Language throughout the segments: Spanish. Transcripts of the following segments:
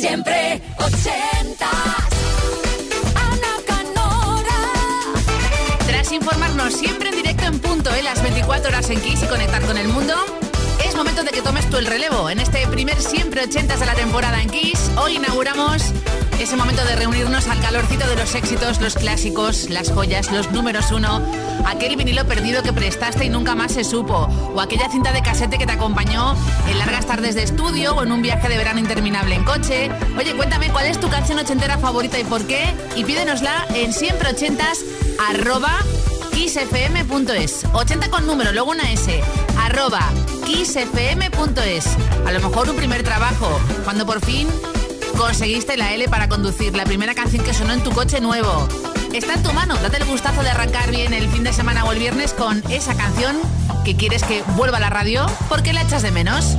Siempre ochentas. Ana Canora. Tras informarnos siempre en directo en punto, en las 24 horas en Kiss y conectar con el mundo, es momento de que tomes tú el relevo. En este primer siempre ochentas de la temporada en Kiss, hoy inauguramos ese momento de reunirnos al calorcito de los éxitos, los clásicos, las joyas, los números uno, aquel vinilo perdido que prestaste y nunca más se supo, o aquella cinta de casete que te acompañó en largas tardes de estudio o en un viaje de verano interminable en coche. Oye, cuéntame cuál es tu canción ochentera favorita y por qué, y pídenosla en siempre ochentas arroba kissfm.es 80 con número, luego una S. Arroba kissfm.es A lo mejor un primer trabajo, cuando por fin conseguiste la L para conducir, la primera canción que sonó en tu coche nuevo. Está en tu mano, date el gustazo de arrancar bien el fin de semana o el viernes con esa canción que quieres que vuelva a la radio porque la echas de menos.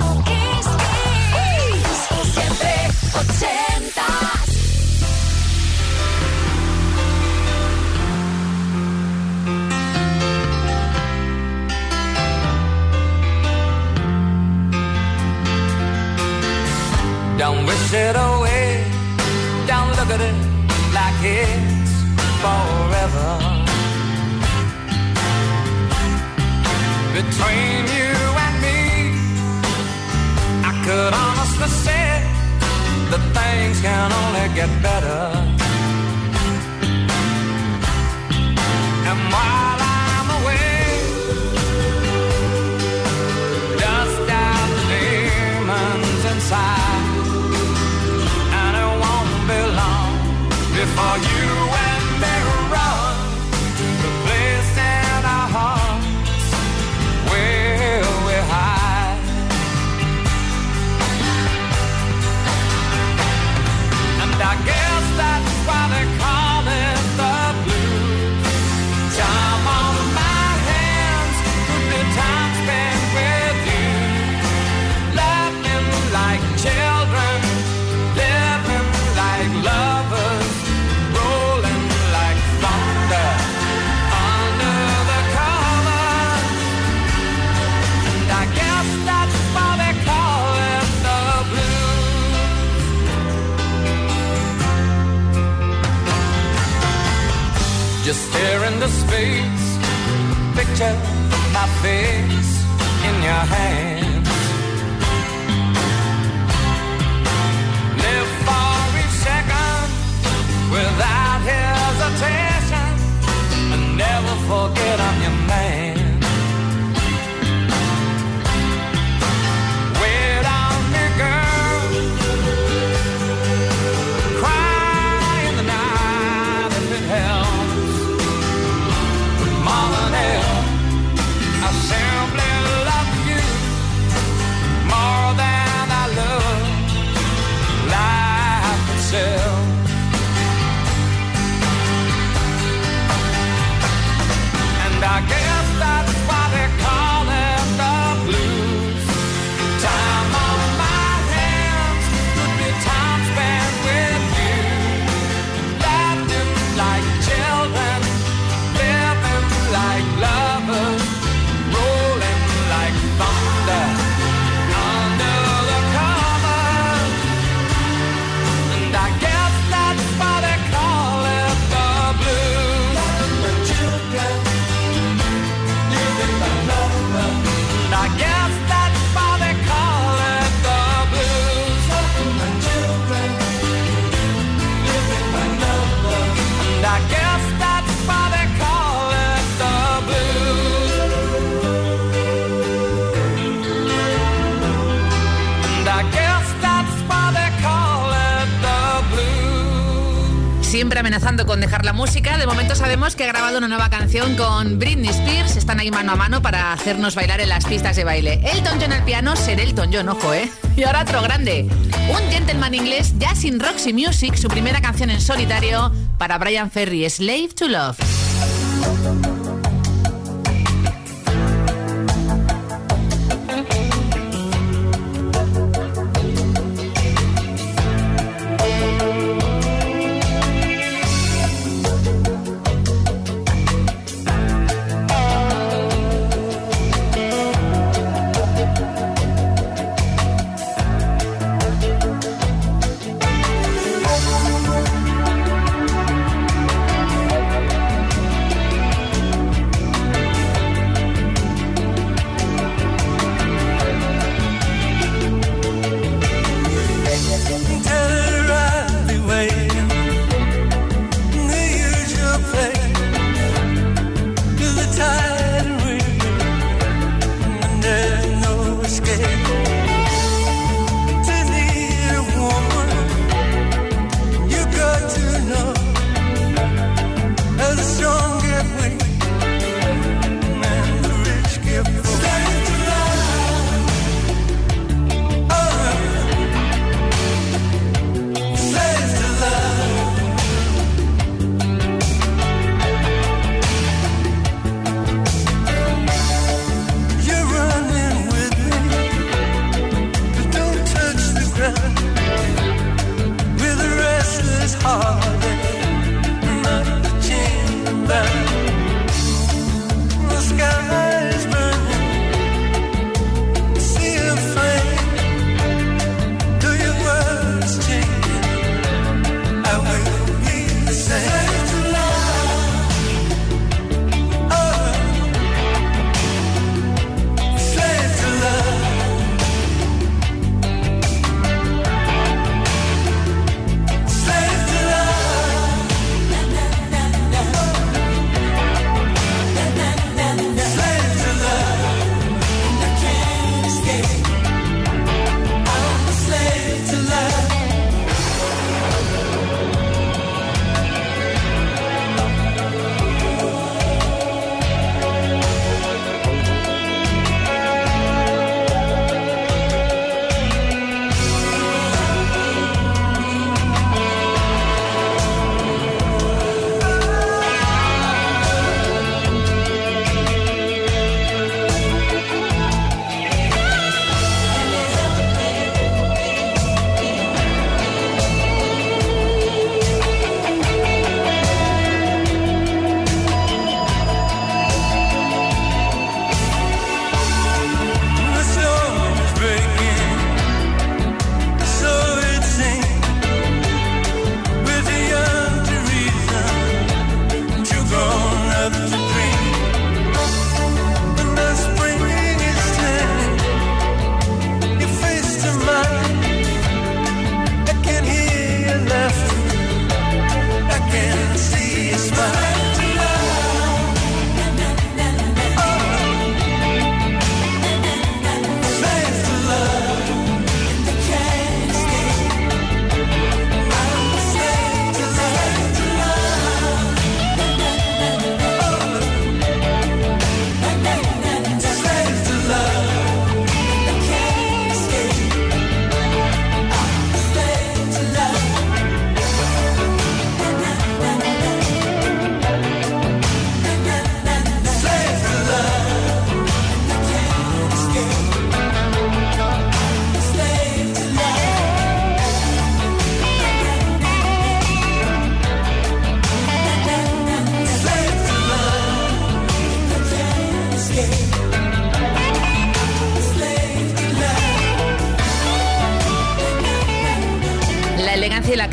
Don't wish it away. Don't look at it like it's forever. Between you and me, I could honestly say that things can only get better. And while are you? Face in your hands. Una nueva canción con Britney Spears. Están ahí mano a mano para hacernos bailar en las pistas de baile. Elton John al piano, ser Elton John, ojo, ¿eh? Y ahora otro grande. Un gentleman inglés ya sin Roxy Music, su primera canción en solitario para Brian Ferry, Slave to Love.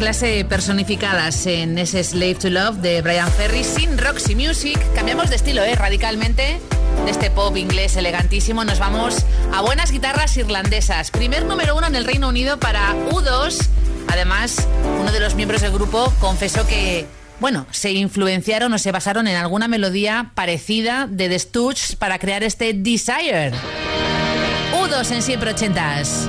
Clase personificadas en ese Slave to Love de Brian Ferry sin Roxy Music. Cambiamos de estilo, ¿eh? Radicalmente. De este pop inglés elegantísimo nos vamos a buenas guitarras irlandesas. Primer número uno en el Reino Unido para U2. Además, uno de los miembros del grupo confesó que, bueno, se influenciaron o se basaron en alguna melodía parecida de The Stooges para crear este Desire. U2 en siempre ochentas.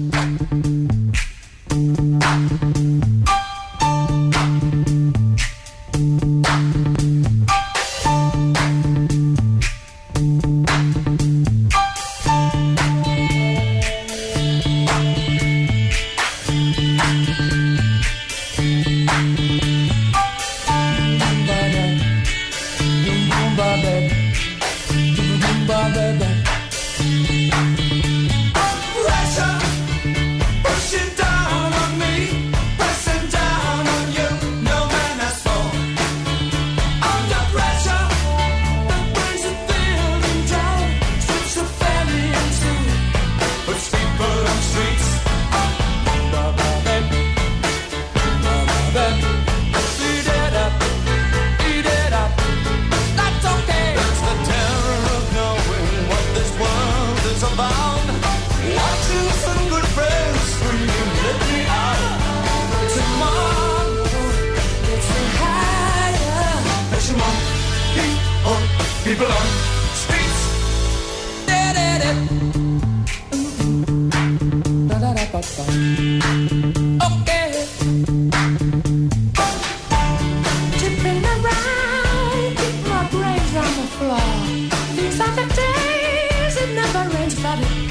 But the days. It never rains, but it.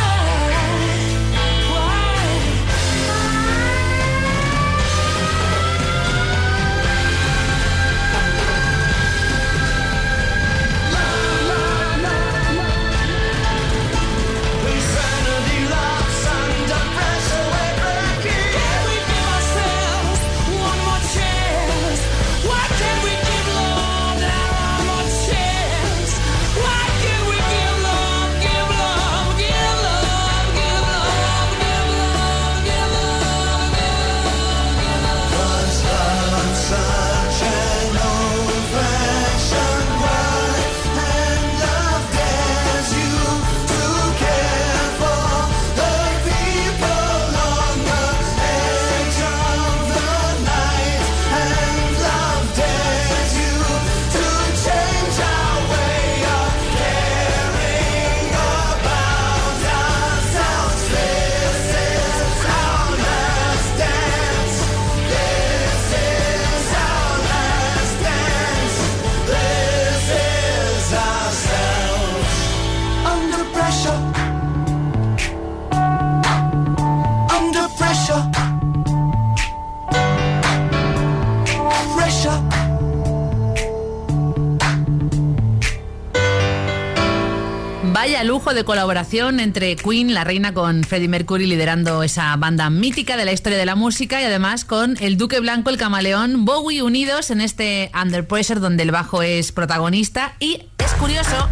De colaboración entre Queen, la reina, con Freddie Mercury liderando esa banda mítica de la historia de la música y además con el Duque Blanco, el camaleón, Bowie unidos en este Under Pressure donde el bajo es protagonista y es curioso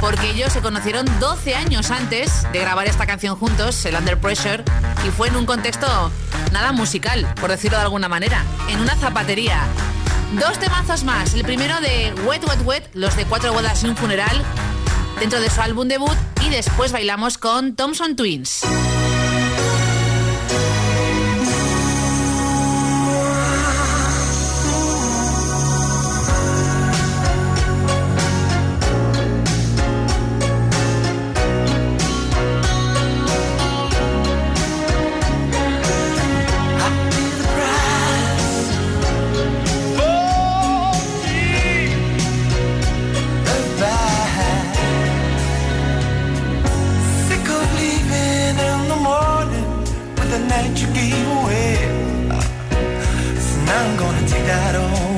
porque ellos se conocieron 12 años antes de grabar esta canción juntos, el Under Pressure, y fue en un contexto nada musical, por decirlo de alguna manera, en una zapatería. Dos temazos más, el primero de Wet Wet Wet, los de cuatro bodas y un funeral, dentro de su álbum debut y después bailamos con Thompson Twins. The night you gave away. So now I'm gonna take that all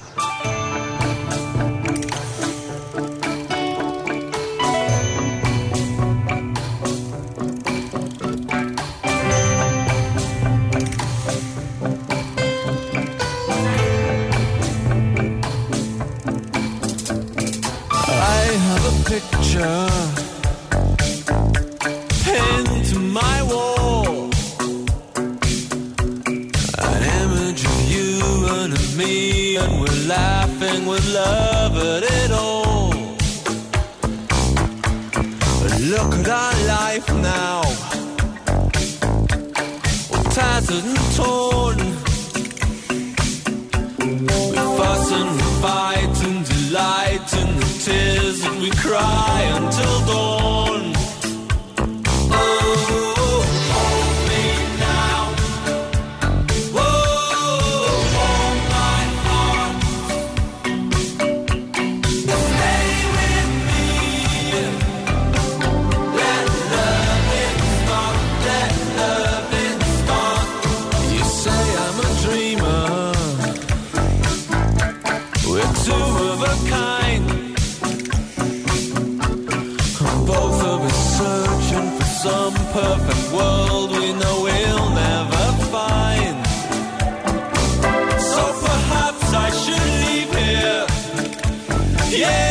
Yeah.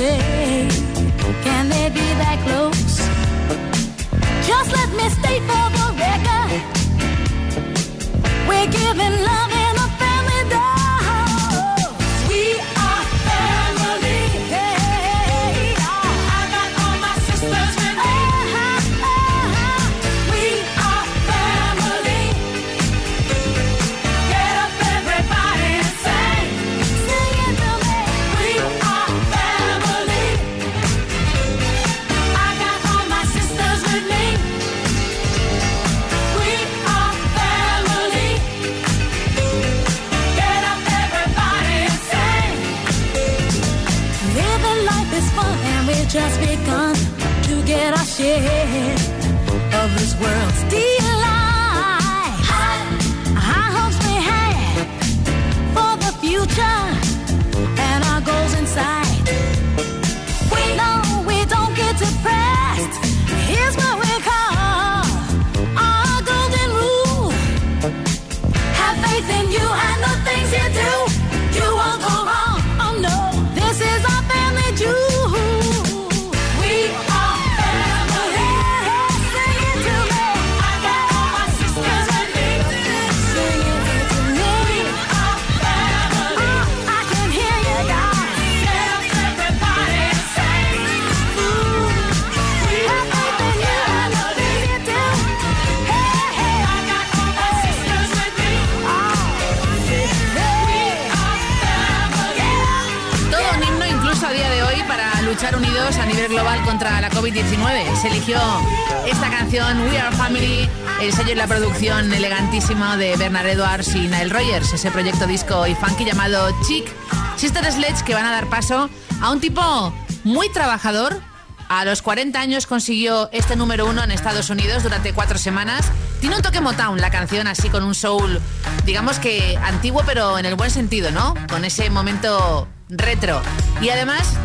Say, can they be that close? Just let me state for the record. We're giving love luchar unidos a nivel global contra la COVID-19. Se eligió esta canción We Are Family, el sello y la producción elegantísima de Bernard Edwards y Nile Rogers, ese proyecto disco y funky llamado Chic Sister Sledge que van a dar paso a un tipo muy trabajador. A los 40 años consiguió este número uno en Estados Unidos durante cuatro semanas. Tiene un toque Motown la canción, así con un soul, digamos que antiguo, pero en el buen sentido, ¿no? Con ese momento retro. Y además,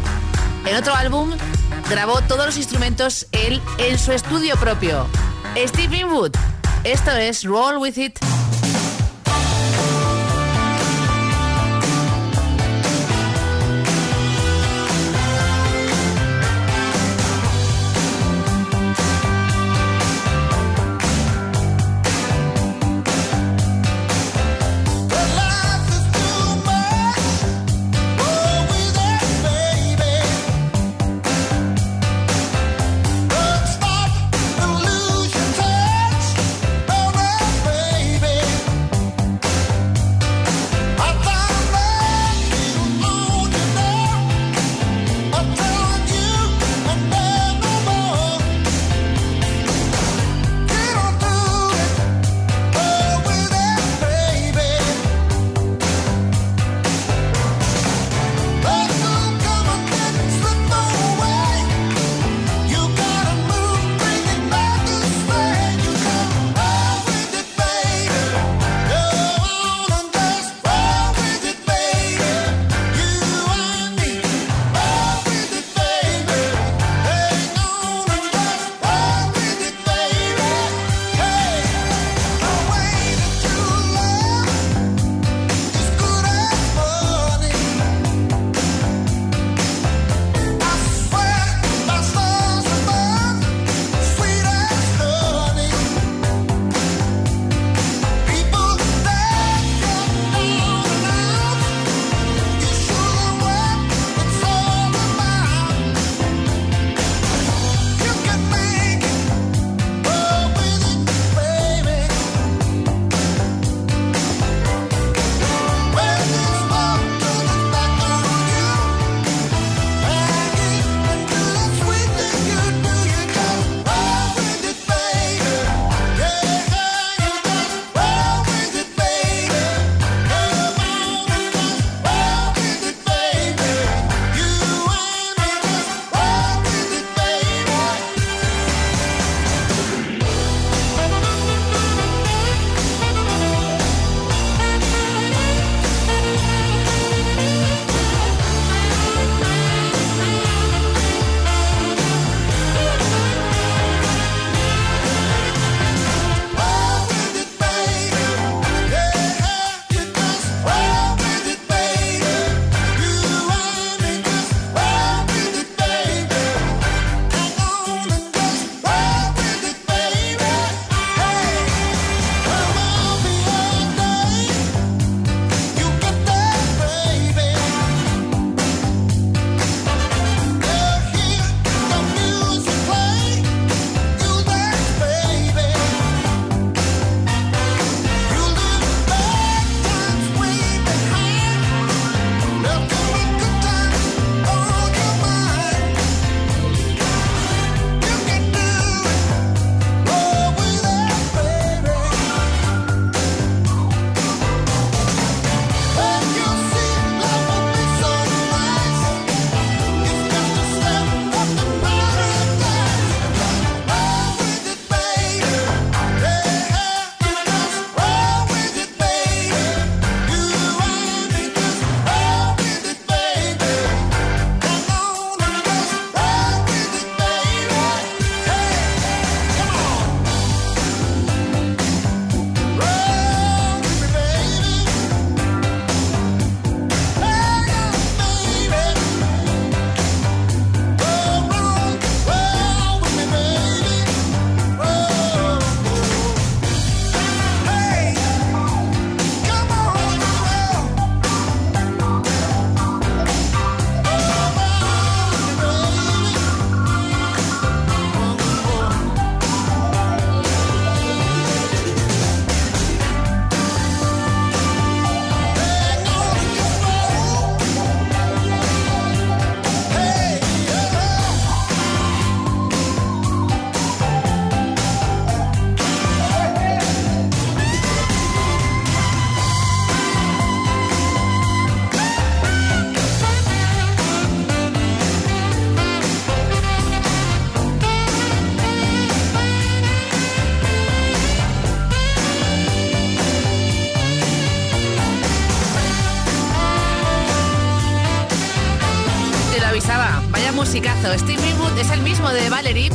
en otro álbum grabó todos los instrumentos él en su estudio propio. Steve Winwood. Esto es Roll With It.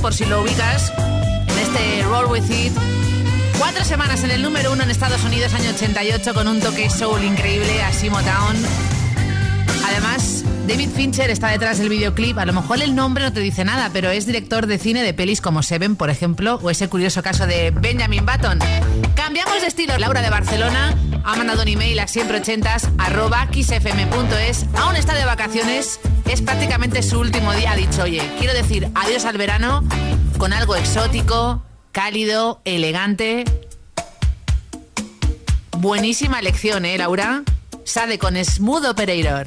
Por si lo ubicas, en este Roll With It. Cuatro semanas en el número uno en Estados Unidos, año 88, con un toque soul increíble, así Motown. Además, David Fincher está detrás del videoclip. A lo mejor el nombre no te dice nada, pero es director de cine de pelis como Seven, por ejemplo, o ese curioso caso de Benjamin Button. Cambiamos de estilo. Laura de Barcelona ha mandado un email a siempre80s arroba xfm.es. Aún está de vacaciones. Es prácticamente su último día. Ha dicho, oye, quiero decir adiós al verano con algo exótico, cálido, elegante. Buenísima lección, ¿eh, Laura? Sale con Smooth Operator.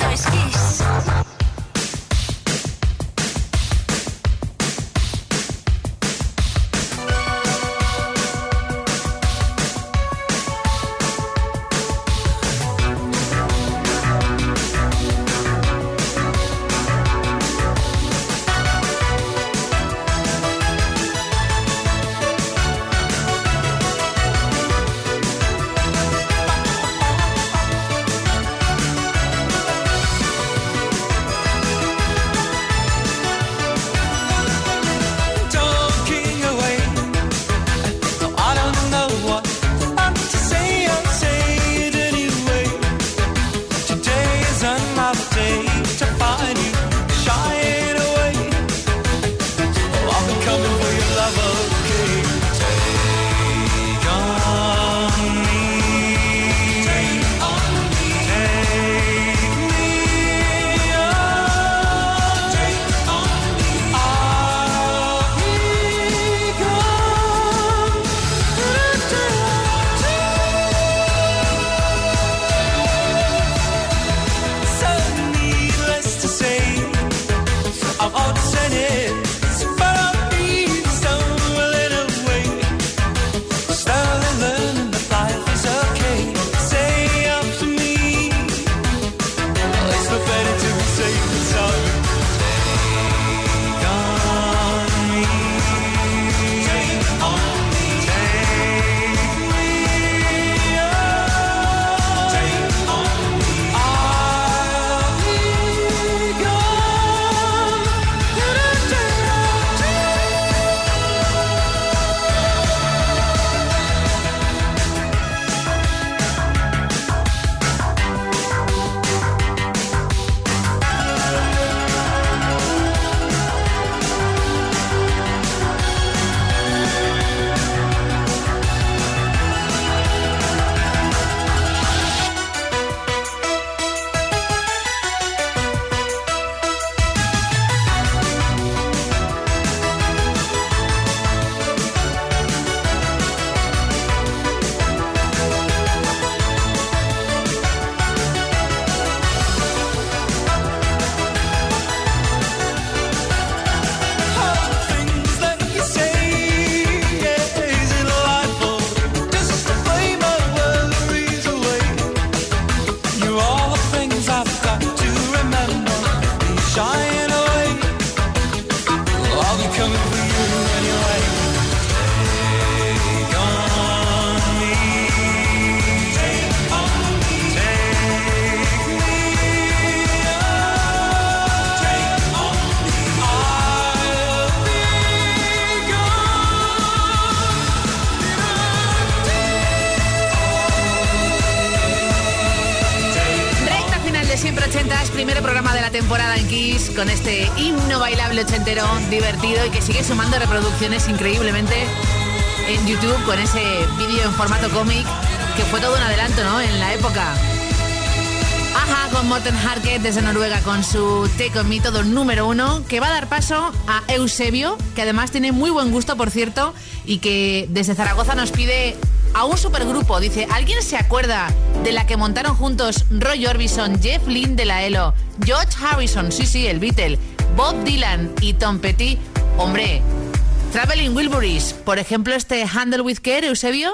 Programa de la temporada en Kiss con este himno bailable ochentero, divertido y que sigue sumando reproducciones increíblemente en YouTube con ese vídeo en formato cómic que fue todo un adelanto, ¿no? En la época. Ajá, con Morten Harket desde Noruega con su Take On Me, todo número uno, que va a dar paso a Eusebio, que además tiene muy buen gusto, por cierto, y que desde Zaragoza nos pide a un supergrupo. Dice, ¿alguien se acuerda de la que montaron juntos Roy Orbison, Jeff Lynne de la ELO, George Harrison, sí, sí, el Beatle, Bob Dylan y Tom Petty? Hombre, Traveling Wilburys, por ejemplo, este Handle with Care, Eusebio.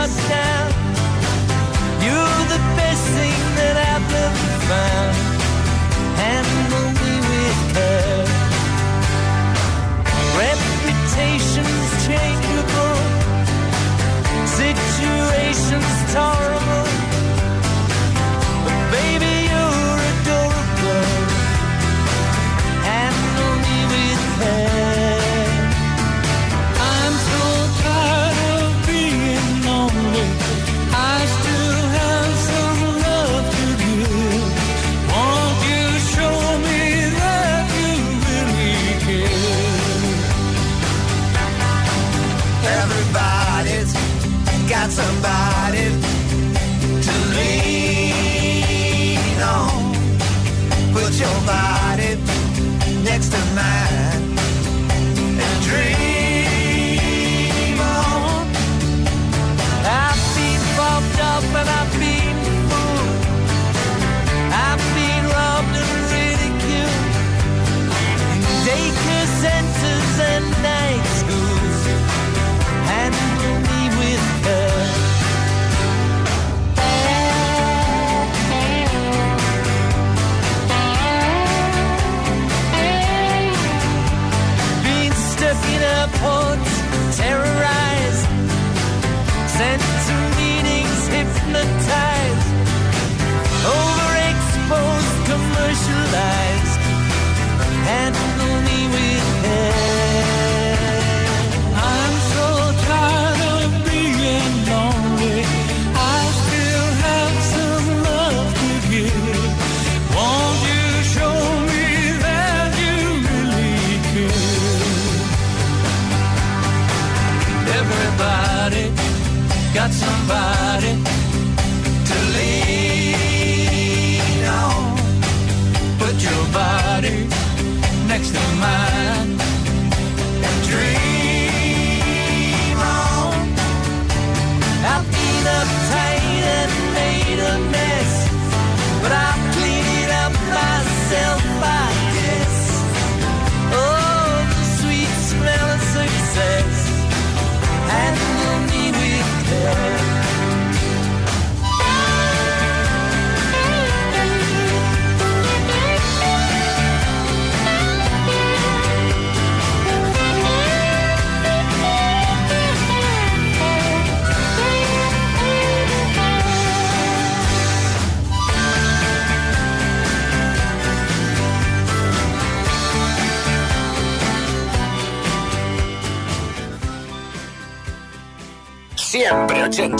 touchdown.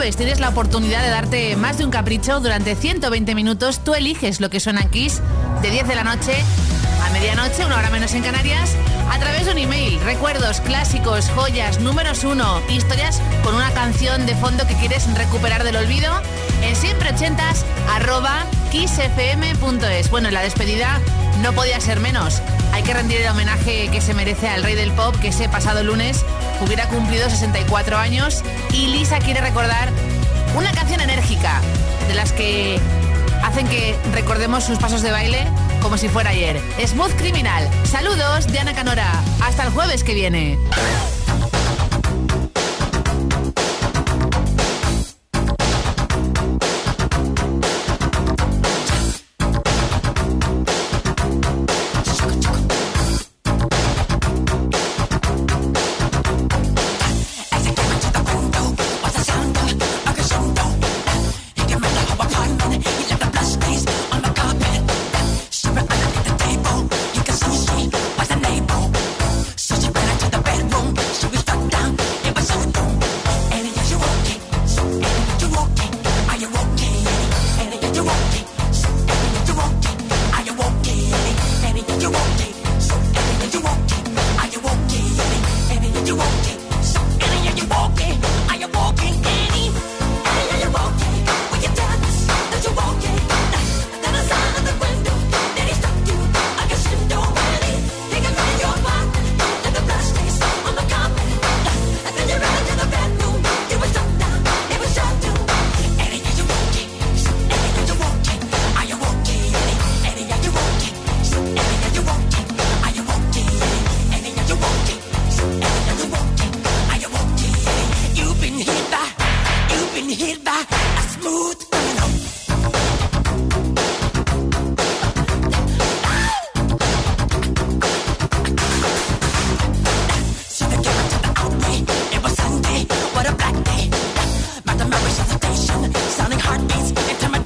Tienes la oportunidad de darte más de un capricho durante 120 minutos. Tú eliges lo que suena en Kiss de 10 de la noche a medianoche, una hora menos en Canarias, a través de un email. Recuerdos, clásicos, joyas, números uno, historias con una canción de fondo que quieres recuperar del olvido en siempre ochentas arroba kissfm.es. Bueno, en la despedida no podía ser menos. Hay que rendir el homenaje que se merece al rey del pop que ese pasado lunes hubiera cumplido 64 años y Lisa quiere recordar una canción enérgica de las que hacen que recordemos sus pasos de baile como si fuera ayer. Smooth Criminal. Saludos de Ana Canora. Hasta el jueves que viene. sounding heartbeats, and